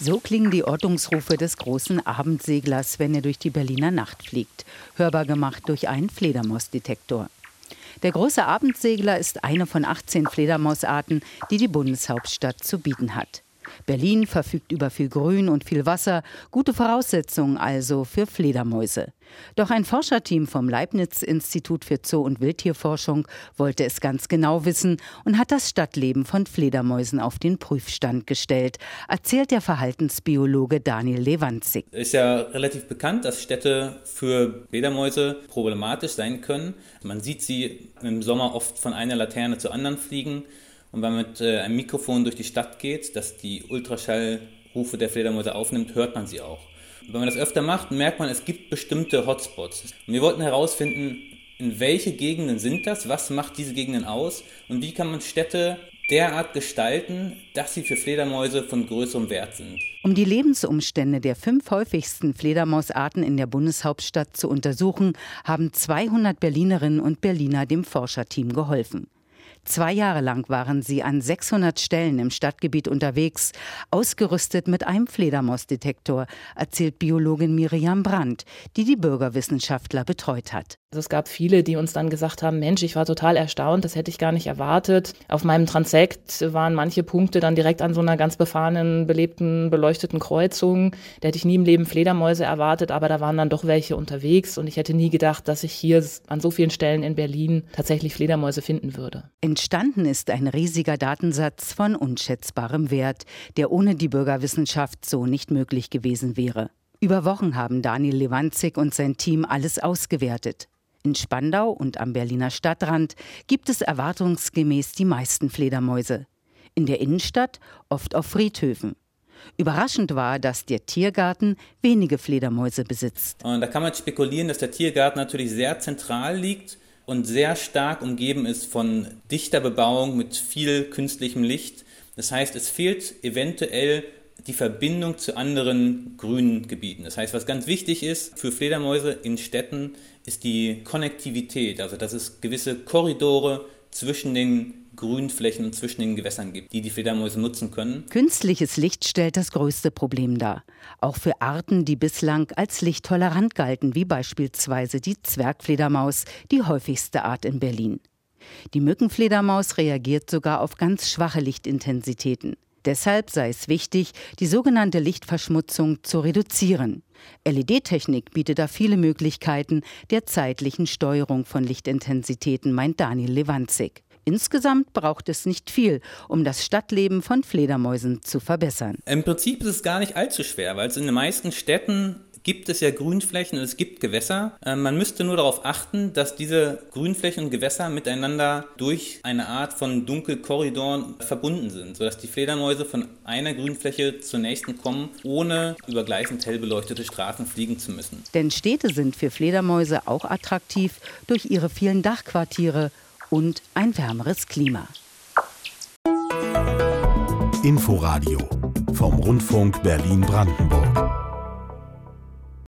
So klingen die Ortungsrufe des großen Abendseglers, wenn er durch die Berliner Nacht fliegt, hörbar gemacht durch einen Fledermausdetektor. Der große Abendsegler ist eine von 18 Fledermausarten, die die Bundeshauptstadt zu bieten hat. Berlin verfügt über viel Grün und viel Wasser, gute Voraussetzungen also für Fledermäuse. Doch ein Forscherteam vom Leibniz-Institut für Zoo- und Wildtierforschung wollte es ganz genau wissen und hat das Stadtleben von Fledermäusen auf den Prüfstand gestellt, erzählt der Verhaltensbiologe Daniel Lewandzig. Es ist ja relativ bekannt, dass Städte für Fledermäuse problematisch sein können. Man sieht sie im Sommer oft von einer Laterne zur anderen fliegen. Und wenn man mit äh, einem Mikrofon durch die Stadt geht, das die Ultraschallrufe der Fledermäuse aufnimmt, hört man sie auch. Und wenn man das öfter macht, merkt man, es gibt bestimmte Hotspots. Und wir wollten herausfinden, in welche Gegenden sind das, was macht diese Gegenden aus und wie kann man Städte derart gestalten, dass sie für Fledermäuse von größerem Wert sind. Um die Lebensumstände der fünf häufigsten Fledermausarten in der Bundeshauptstadt zu untersuchen, haben 200 Berlinerinnen und Berliner dem Forscherteam geholfen. Zwei Jahre lang waren sie an 600 Stellen im Stadtgebiet unterwegs, ausgerüstet mit einem Fledermausdetektor, erzählt Biologin Miriam Brandt, die die Bürgerwissenschaftler betreut hat. Also es gab viele, die uns dann gesagt haben, Mensch, ich war total erstaunt, das hätte ich gar nicht erwartet. Auf meinem Transekt waren manche Punkte dann direkt an so einer ganz befahrenen, belebten, beleuchteten Kreuzung. Da hätte ich nie im Leben Fledermäuse erwartet, aber da waren dann doch welche unterwegs und ich hätte nie gedacht, dass ich hier an so vielen Stellen in Berlin tatsächlich Fledermäuse finden würde. Entstanden ist ein riesiger Datensatz von unschätzbarem Wert, der ohne die Bürgerwissenschaft so nicht möglich gewesen wäre. Über Wochen haben Daniel Lewandzig und sein Team alles ausgewertet. In Spandau und am Berliner Stadtrand gibt es erwartungsgemäß die meisten Fledermäuse. In der Innenstadt oft auf Friedhöfen. Überraschend war, dass der Tiergarten wenige Fledermäuse besitzt. Und da kann man spekulieren, dass der Tiergarten natürlich sehr zentral liegt und sehr stark umgeben ist von dichter Bebauung mit viel künstlichem Licht. Das heißt, es fehlt eventuell die Verbindung zu anderen grünen Gebieten. Das heißt, was ganz wichtig ist für Fledermäuse in Städten, ist die Konnektivität, also dass es gewisse Korridore zwischen den Grünflächen und zwischen den Gewässern gibt, die die Fledermäuse nutzen können. Künstliches Licht stellt das größte Problem dar. Auch für Arten, die bislang als lichttolerant galten, wie beispielsweise die Zwergfledermaus, die häufigste Art in Berlin. Die Mückenfledermaus reagiert sogar auf ganz schwache Lichtintensitäten. Deshalb sei es wichtig, die sogenannte Lichtverschmutzung zu reduzieren. LED-Technik bietet da viele Möglichkeiten der zeitlichen Steuerung von Lichtintensitäten, meint Daniel Lewandzig. Insgesamt braucht es nicht viel, um das Stadtleben von Fledermäusen zu verbessern. Im Prinzip ist es gar nicht allzu schwer, weil es in den meisten Städten gibt es ja Grünflächen und es gibt Gewässer. Ähm, man müsste nur darauf achten, dass diese Grünflächen und Gewässer miteinander durch eine Art von Dunkelkorridoren verbunden sind, sodass die Fledermäuse von einer Grünfläche zur nächsten kommen, ohne über gleichend hell beleuchtete Straßen fliegen zu müssen. Denn Städte sind für Fledermäuse auch attraktiv durch ihre vielen Dachquartiere und ein wärmeres Klima. Inforadio vom Rundfunk Berlin-Brandenburg.